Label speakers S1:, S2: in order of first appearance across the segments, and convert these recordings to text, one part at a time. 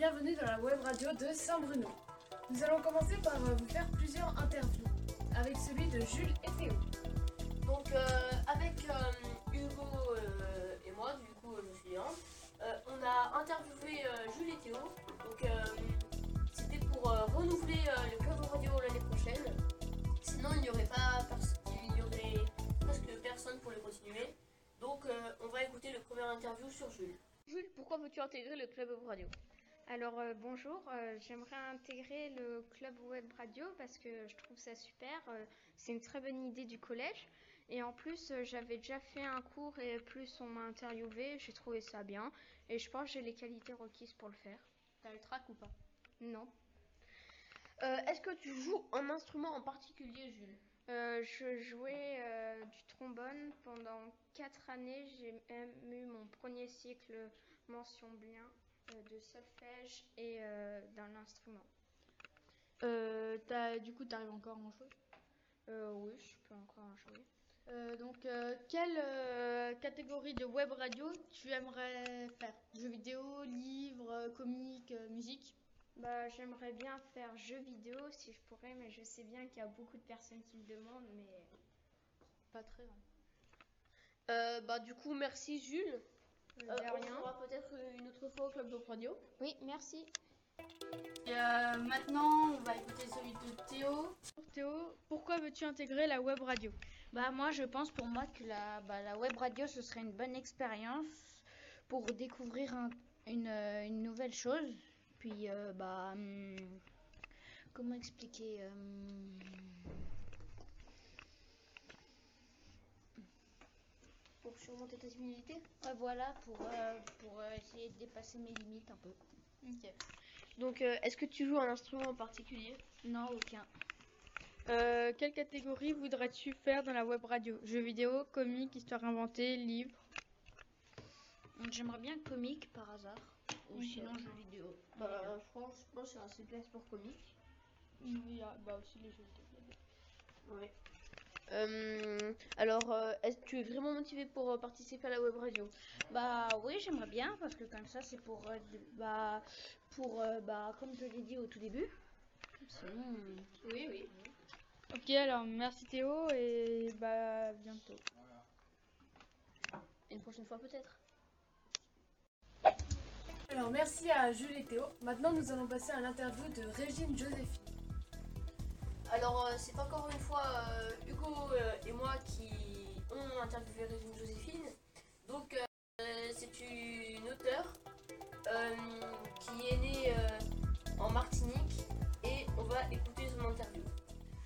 S1: bienvenue dans la web radio de Saint-Bruno. Nous allons commencer par euh, vous faire plusieurs interviews, avec celui de Jules et Théo.
S2: Donc euh, avec euh, Hugo euh, et moi, du coup je suis euh, on a interviewé euh, Jules et Théo. Donc euh, c'était pour euh, renouveler euh, le club radio l'année prochaine. Sinon il n'y aurait pas pers- il y aurait presque personne pour le continuer. Donc euh, on va écouter le premier interview sur Jules. Jules, pourquoi veux-tu intégrer le club radio?
S3: Alors euh, bonjour, euh, j'aimerais intégrer le club web radio parce que je trouve ça super. euh, c'est une très bonne idée du collège. Et en plus, j'avais déjà fait un cours et plus on m'a interviewé, j'ai trouvé ça bien. Et je pense que j'ai les qualités requises pour le faire.
S2: T'as le track ou pas?
S3: Non.
S2: Est-ce que tu joues un instrument en particulier, Jules?
S3: Je jouais du trombone pendant 4 années. J'ai même eu mon premier cycle mention bien de solfège et euh, d'un instrument.
S4: Euh, t'as- du coup, tu arrives encore à en jouer.
S3: Euh, oui, je peux encore en jouer.
S4: Euh, donc, euh, quelle euh, catégorie de web radio tu aimerais faire? Jeux vidéo, livres, euh, euh, musique?
S3: Bah, j'aimerais bien faire jeux vidéo si je pourrais, mais je sais bien qu'il y a beaucoup de personnes qui le demandent, mais
S4: Pas très. hein.
S2: Euh, Bah du coup merci Jules. Euh, on fera peut-être une autre fois au club de radio.
S3: Oui, merci.
S4: Et, euh, maintenant, on va écouter celui de Théo. Théo, pourquoi veux-tu intégrer la web radio?
S5: Bah moi je pense pour moi que la, bah, la web radio ce serait une bonne expérience pour découvrir un- une, euh, une nouvelle chose. Puis euh, bah hum, comment expliquer hum,
S2: Ta
S5: ouais, voilà pour, euh, pour euh, essayer de dépasser mes limites un peu.
S2: Donc euh, est-ce que tu joues un instrument en particulier?
S5: Non aucun.
S4: Euh, Quelle catégorie voudrais-tu faire dans la web radio? Jeux vidéo, comics, histoire inventée, livres
S5: J'aimerais bien comique par hasard ou sinon jeux vidéo.
S2: Bah que c'est assez place pour comique.
S4: Oui, ah, bah aussi les jeux vidéo.
S2: Ouais. Euh, alors euh, est-ce que tu es vraiment motivé pour euh, participer à la web radio?
S5: Bah oui, j'aimerais bien parce que comme ça c'est pour euh, bah pour euh, bah comme je l'ai dit au tout début. Sinon
S2: Oui oui.
S4: Ok, alors merci Théo et bah à bientôt.
S2: Une prochaine fois peut-être?
S1: Alors merci à Jules et Théo. Maintenant nous allons passer à l'interview de Régine Joséphine.
S2: Alors euh, c'est encore une fois euh, Hugo euh, et moi qui ont interviewé Régine Joséphine. Donc euh, c'est une auteure euh, qui est née euh, en Martinique et on va écouter son interview.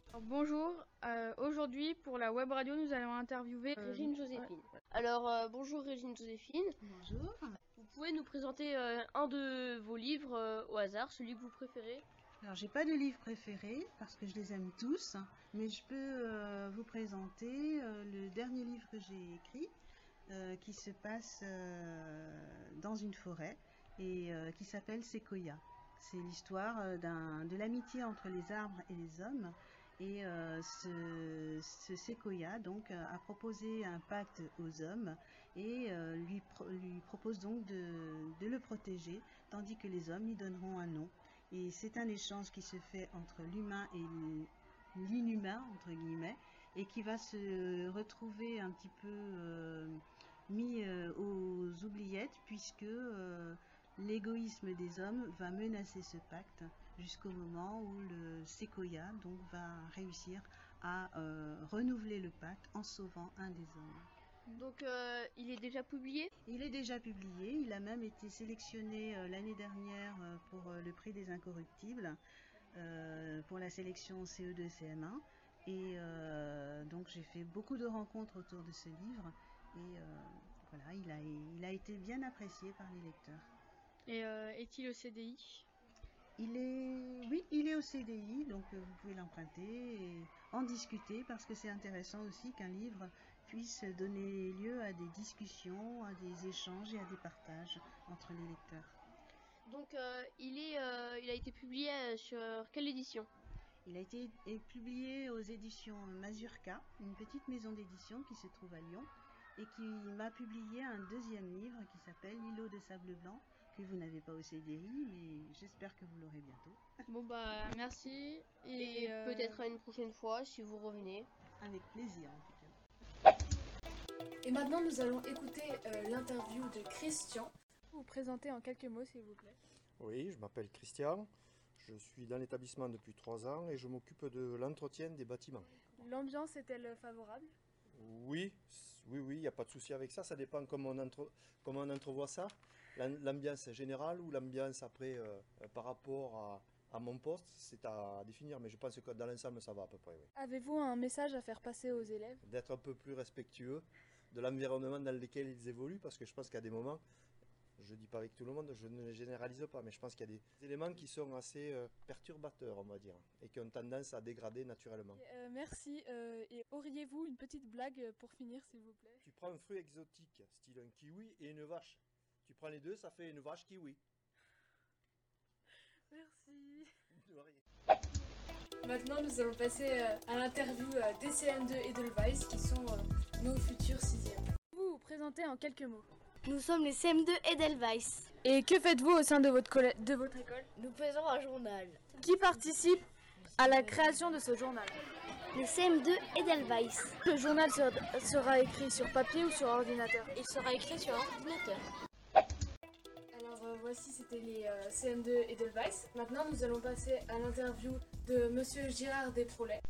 S4: Alors, bonjour, euh, aujourd'hui pour la web radio nous allons interviewer
S2: Régine Joséphine. Alors euh, bonjour Régine Joséphine.
S6: Bonjour.
S2: Vous pouvez nous présenter euh, un de vos livres euh, au hasard, celui que vous préférez?
S6: Alors j'ai pas de livre préféré parce que je les aime tous, mais je peux euh, vous présenter euh, le dernier livre que j'ai écrit euh, qui se passe dans une forêt et qui s'appelle Sequoia. C'est l'histoire de l'amitié entre les arbres et les hommes. Et ce, ce séquoia donc a proposé un pacte aux hommes et lui propose donc de, de le protéger, tandis que les hommes lui donneront un nom. Et c'est un échange qui se fait entre l'humain et l'inhumain, entre guillemets, et qui va se retrouver un petit peu euh, mis euh, aux oubliettes, puisque euh, l'égoïsme des hommes va menacer ce pacte jusqu'au moment où le séquoia va réussir à renouveler le pacte en sauvant un des hommes.
S2: Donc euh, il est déjà publié?
S6: Il est déjà publié, il a même été sélectionné euh, l'année dernière euh, pour le prix des incorruptibles, pour la sélection CE2 CM1. Et donc j'ai fait beaucoup de rencontres autour de ce livre et voilà, il a, il a été bien apprécié par les lecteurs.
S4: Et est-il au CDI
S6: Il est, oui, il est au CDI, donc vous pouvez l'emprunter et en discuter parce que c'est intéressant aussi qu'un livre puisse donner lieu à des discussions, à des échanges et à des partages entre les lecteurs.
S2: Donc euh, il, est, euh, il a été publié euh, sur quelle édition?
S6: Il a été publié aux éditions Mazurka, une petite maison d'édition qui se trouve à Lyon et qui m'a publié un deuxième livre qui s'appelle L'îlot de sable blanc que vous n'avez pas au CDI, mais j'espère que vous l'aurez bientôt.
S4: Bon bah merci et,
S2: Et
S4: euh,
S2: peut-être à une prochaine fois si vous revenez.
S6: Avec plaisir.
S1: Et maintenant, nous allons écouter euh, l'interview de Christian.
S7: Vous vous présenter en quelques mots, s'il vous plaît.
S8: Oui, je m'appelle Christian. Je suis dans l'établissement depuis trois ans et je m'occupe de l'entretien des bâtiments.
S7: L'ambiance est-elle favorable?
S8: Oui, oui, oui, il n'y a pas de souci avec ça. Ça dépend comment on, entre- comment on entrevoit ça. L'am- L'ambiance générale ou l'ambiance après euh, euh, par rapport à, à mon poste, c'est à définir. Mais je pense que dans l'ensemble, ça va à peu près. oui.
S7: Avez-vous un message à faire passer aux élèves?
S8: D'être un peu plus respectueux de l'environnement dans lequel ils évoluent parce que je pense qu'à des moments, je ne dis pas avec tout le monde, je ne généralise pas, mais je pense qu'il y a des éléments qui sont assez euh, perturbateurs, on va dire, et qui ont tendance à dégrader naturellement.
S7: Euh, Merci. euh, et auriez-vous une petite blague pour finir, s'il vous plaît?
S8: Tu prends un fruit exotique, style un kiwi, et une vache. Tu prends les deux, ça fait une vache kiwi.
S7: Merci.
S8: De.
S1: Maintenant, nous allons passer euh, à l'interview euh, d'ECM2 et Edelweiss, qui sont euh, nos futurs sixièmes.
S7: Vous vous présenter en quelques mots.
S9: Nous sommes les CM2 Edelweiss.
S7: Et que faites-vous au sein de votre, de votre école?
S9: Nous faisons un journal.
S7: Qui participe à la création de ce journal?
S9: Les CM2 Edelweiss.
S7: Le journal sera, sera écrit sur papier ou sur ordinateur?
S9: Il sera écrit sur ordinateur.
S1: Voici, c'était les euh, CM2 Edelweiss. Maintenant, nous allons passer à l'interview de Monsieur Girard Desprolet.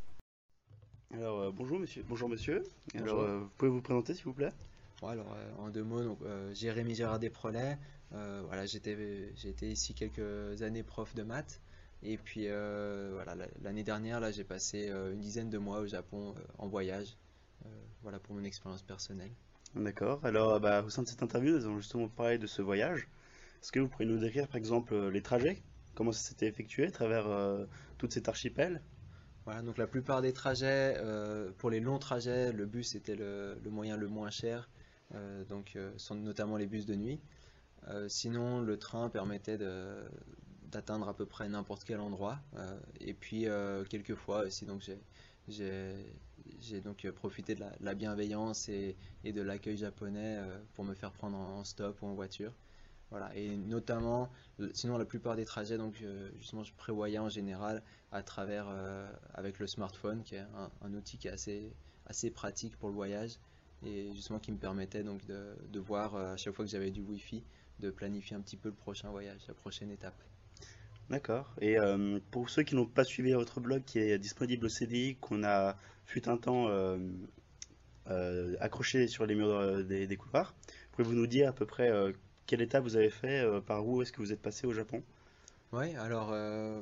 S10: Alors euh, bonjour monsieur. Bonjour monsieur. Alors
S11: Bonjour.
S10: euh, vous pouvez vous présenter s'il vous plaît?
S11: Bon, alors, euh, en deux mots, donc, euh, Jérémy Gérard Desprolet. Euh, voilà, j'étais, j'ai été ici quelques années prof de maths. Et puis, euh, voilà, la- l'année dernière, là, j'ai passé euh, une dizaine de mois au Japon euh, en voyage. Euh, voilà pour mon expérience personnelle.
S10: D'accord. Alors bah, au sein de cette interview, nous allons justement parler de ce voyage. Est-ce que vous pourriez nous décrire par exemple euh, les trajets? Comment ça s'était effectué à travers euh, toute cette archipel?
S11: Voilà, donc la plupart des trajets, euh, pour les longs trajets, le bus était le, moyen le moins cher, donc sont notamment les bus de nuit. Sinon, le train permettait d'atteindre à peu près n'importe quel endroit. et puis, quelquefois aussi, donc j'ai donc profité de la, bienveillance et, de l'accueil japonais pour me faire prendre en, en stop ou en voiture. Et notamment, le- sinon la plupart des trajets, donc euh, justement, je prévoyais en général à travers euh, avec le smartphone, qui est un, outil qui est assez, assez pratique pour le voyage et justement qui me permettait donc de, de voir euh, à chaque fois que j'avais du Wi-Fi, de planifier un petit peu le prochain voyage, la prochaine étape.
S10: D'accord. Et euh, pour ceux qui n'ont pas suivi votre blog qui est disponible au CDI, qu'on a fut un temps euh, euh, accroché sur les murs euh, des, des couloirs, pouvez-vous nous dire à peu près euh, quelle étape vous avez fait, euh, par où est-ce que vous êtes passé au Japon?
S11: Ouais, alors euh,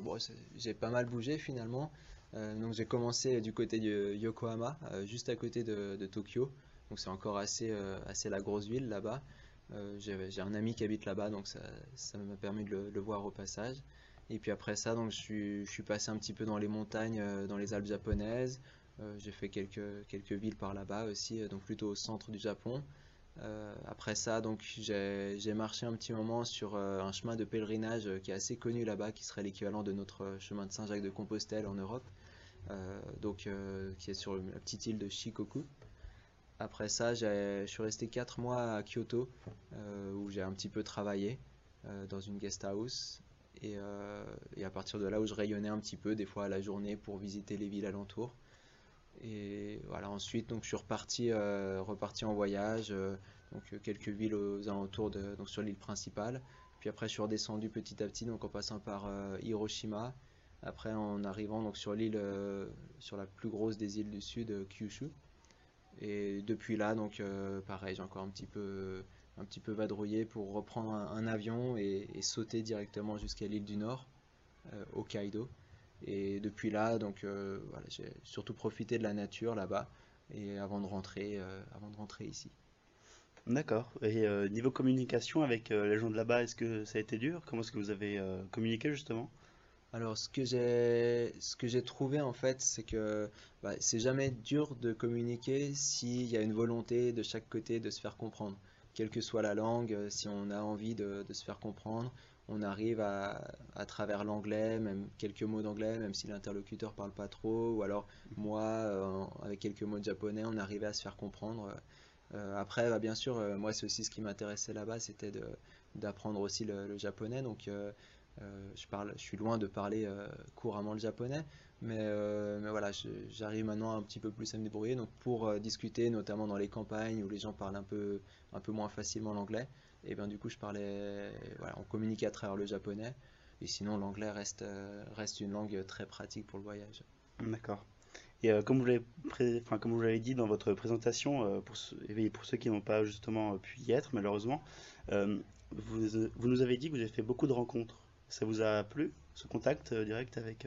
S11: j'ai pas mal bougé finalement. Euh, donc j'ai commencé du côté de Yokohama, juste à côté de, Tokyo. Donc c'est encore assez, assez la grosse ville là-bas. J'ai un ami qui habite là-bas, donc ça, m'a permis de le, voir au passage. Et puis après ça, donc je suis, passé un petit peu dans les montagnes, dans les Alpes japonaises. J'ai fait quelques, quelques villes par là-bas aussi, donc plutôt au centre du Japon. Euh, après ça, donc j'ai marché un petit moment sur euh, un chemin de pèlerinage euh, qui est assez connu là-bas, qui serait l'équivalent de notre chemin de Saint-Jacques de Compostelle en Europe, donc qui est sur la petite île de Shikoku. Après ça, je suis resté 4 mois à Kyoto, où j'ai un petit peu travaillé dans une guest house. Et, et à partir de là où je rayonnais un petit peu, des fois à la journée, pour visiter les villes alentours. Et voilà, ensuite, donc, je suis reparti, euh, reparti en voyage, euh, donc euh, quelques villes aux alentours de, donc sur l'île principale. Puis après, je suis redescendu petit à petit, donc en passant par Hiroshima. Après, en arrivant donc sur l'île, sur la plus grosse des îles du sud, Kyushu. Et depuis là, donc pareil, j'ai encore un petit peu, un petit peu vadrouillé pour reprendre un, avion et, sauter directement jusqu'à l'île du Nord, Hokkaido. Et depuis là, donc euh, voilà, j'ai surtout profité de la nature là-bas et avant de rentrer, euh, avant de rentrer ici.
S10: D'accord. Et euh, niveau communication avec euh, les gens de là-bas, est-ce que ça a été dur? Comment est-ce que vous avez euh, communiqué justement?
S11: Alors, ce que j'ai, ce que j'ai trouvé en fait, c'est que bah, c'est jamais dur de communiquer s'il y a une volonté de chaque côté de se faire comprendre. Quelle que soit la langue, si on a envie de, de se faire comprendre, on arrive à, travers l'anglais, même quelques mots d'anglais, même si l'interlocuteur parle pas trop, ou alors moi, euh, avec quelques mots de japonais, on arrivait à se faire comprendre. Euh, après, bah, bien sûr, euh, moi, c'est aussi ce qui m'intéressait là-bas, c'était d'apprendre aussi le, japonais. Donc, je parle, je suis loin de parler couramment le japonais, mais, mais voilà, j'arrive maintenant un petit peu plus à me débrouiller. Donc, pour discuter, notamment dans les campagnes où les gens parlent un peu, un peu moins facilement l'anglais, et bien du coup, je parlais, on communiquait à travers le japonais. Et sinon, l'anglais reste, euh, reste une langue très pratique pour le voyage.
S10: D'accord. Et euh, comme vous l'avez pré- enfin, dit dans votre présentation, euh, pour, ceux, et pour ceux qui n'ont pas justement pu y être malheureusement, vous, vous nous avez dit que vous avez fait beaucoup de rencontres. Ça vous a plu, ce contact direct avec...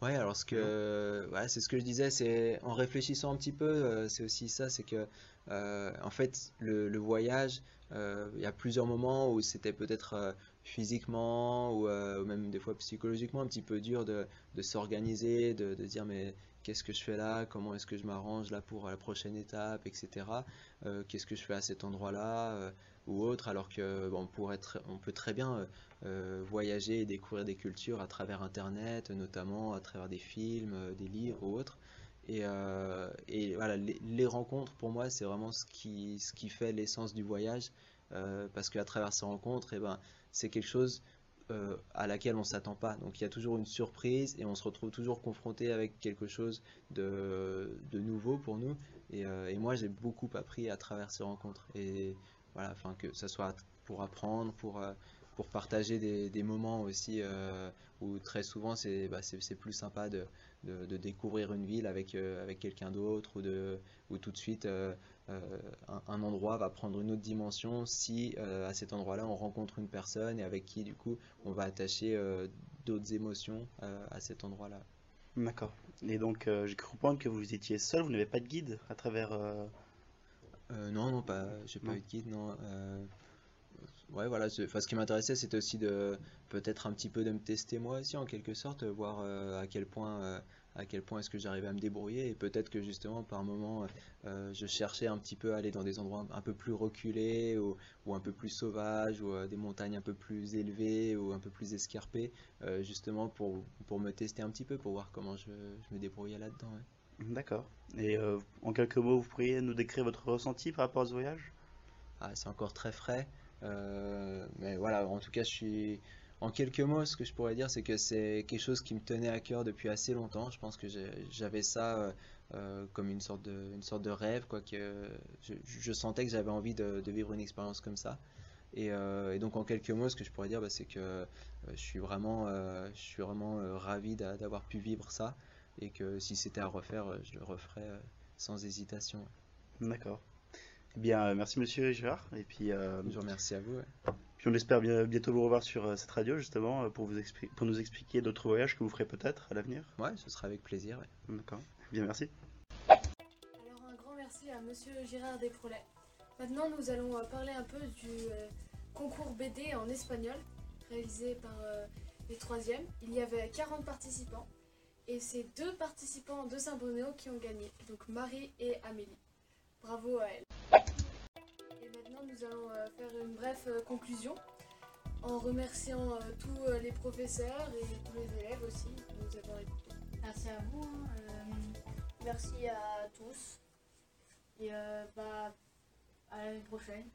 S11: Ouais, alors ce que, voilà, c'est ce que je disais, c'est en réfléchissant un petit peu, euh, c'est aussi ça, c'est que euh, en fait le, le voyage, euh, il y a plusieurs moments où c'était peut-être physiquement ou, ou même des fois psychologiquement un petit peu dur de, de s'organiser, de, de dire mais qu'est-ce que je fais là, comment est-ce que je m'arrange là pour la prochaine étape, etc. Euh, qu'est-ce que je fais à cet endroit-là euh, ou autre, alors que bon, pour être, on peut très bien euh, voyager et découvrir des cultures à travers Internet, notamment à travers des films, des livres ou autres. Et, et voilà, les, rencontres pour moi, c'est vraiment ce qui, ce qui fait l'essence du voyage, parce qu'à travers ces rencontres, eh ben, c'est quelque chose euh, à laquelle on s'attend pas. Donc il y a toujours une surprise et on se retrouve toujours confronté avec quelque chose de, nouveau pour nous. Et, euh, et moi, j'ai beaucoup appris à travers ces rencontres. Et voilà, enfin que ça soit pour apprendre, pour euh, pour partager des, moments aussi euh, où très souvent c'est bah, plus sympa de, de, de découvrir une ville avec, avec quelqu'un d'autre ou, ou tout de suite un, un endroit va prendre une autre dimension si euh, à cet endroit-là on rencontre une personne et avec qui du coup on va attacher euh, d'autres émotions euh, à cet endroit-là.
S10: D'accord. Et donc, euh, j'ai cru comprendre que vous étiez seul, vous n'avez pas de guide à travers... euh,
S11: Euh, non, non, pas, j'ai pas eu de guide, non. Euh, ouais, voilà, enfin, ce qui m'intéressait, c'était aussi de peut-être un petit peu de me tester moi aussi, en quelque sorte, voir euh, à quel point, euh, à quel point est-ce que j'arrivais à me débrouiller, et peut-être que justement, par moment, euh, je cherchais un petit peu à aller dans des endroits un peu plus reculés, ou, ou un peu plus sauvages, ou euh, des montagnes un peu plus élevées, ou un peu plus escarpées, euh, justement pour, pour me tester un petit peu, pour voir comment je, je me débrouillais là-dedans. ouais.
S10: D'accord. Et euh, en quelques mots, vous pourriez nous décrire votre ressenti par rapport à ce voyage?
S11: Ah, c'est encore très frais. Mais voilà, en tout cas, je suis. En quelques mots, ce que je pourrais dire, c'est que c'est quelque chose qui me tenait à cœur depuis assez longtemps. Je pense que j'avais ça euh, euh, comme une sorte de, une sorte de rêve, quoi, que je, je sentais que j'avais envie de, de vivre une expérience comme ça. Et, euh, et donc, en quelques mots, ce que je pourrais dire, bah, c'est que euh, je suis vraiment, je suis vraiment ravi d'a- d'avoir pu vivre ça et que si c'était à refaire, je le referais sans hésitation.
S10: D'accord. Eh bien, merci Monsieur Gérard. Et puis,
S11: Je vous remercie à vous. ouais.
S10: Puis on espère bien, bientôt vous revoir sur euh, cette radio, justement, euh, pour vous expli- pour nous expliquer d'autres voyages que vous ferez peut-être à l'avenir.
S11: Ouais, ce sera avec plaisir. ouais.
S10: D'accord. Bien, merci.
S1: Alors un grand merci à Monsieur Gérard Desprolet. Maintenant nous allons euh, parler un peu du concours BD en espagnol réalisé par les troisièmes. Il y avait 40 participants et c'est deux participants de Saint-Bruno qui ont gagné, donc Marie et Amélie. Bravo à elles. Nous allons euh, faire une brève euh, conclusion en remerciant euh, tous les professeurs et tous les élèves aussi qui nous avoir écoutés.
S4: Merci à vous. hein,
S2: Merci à tous.
S4: et bah, à l'année prochaine.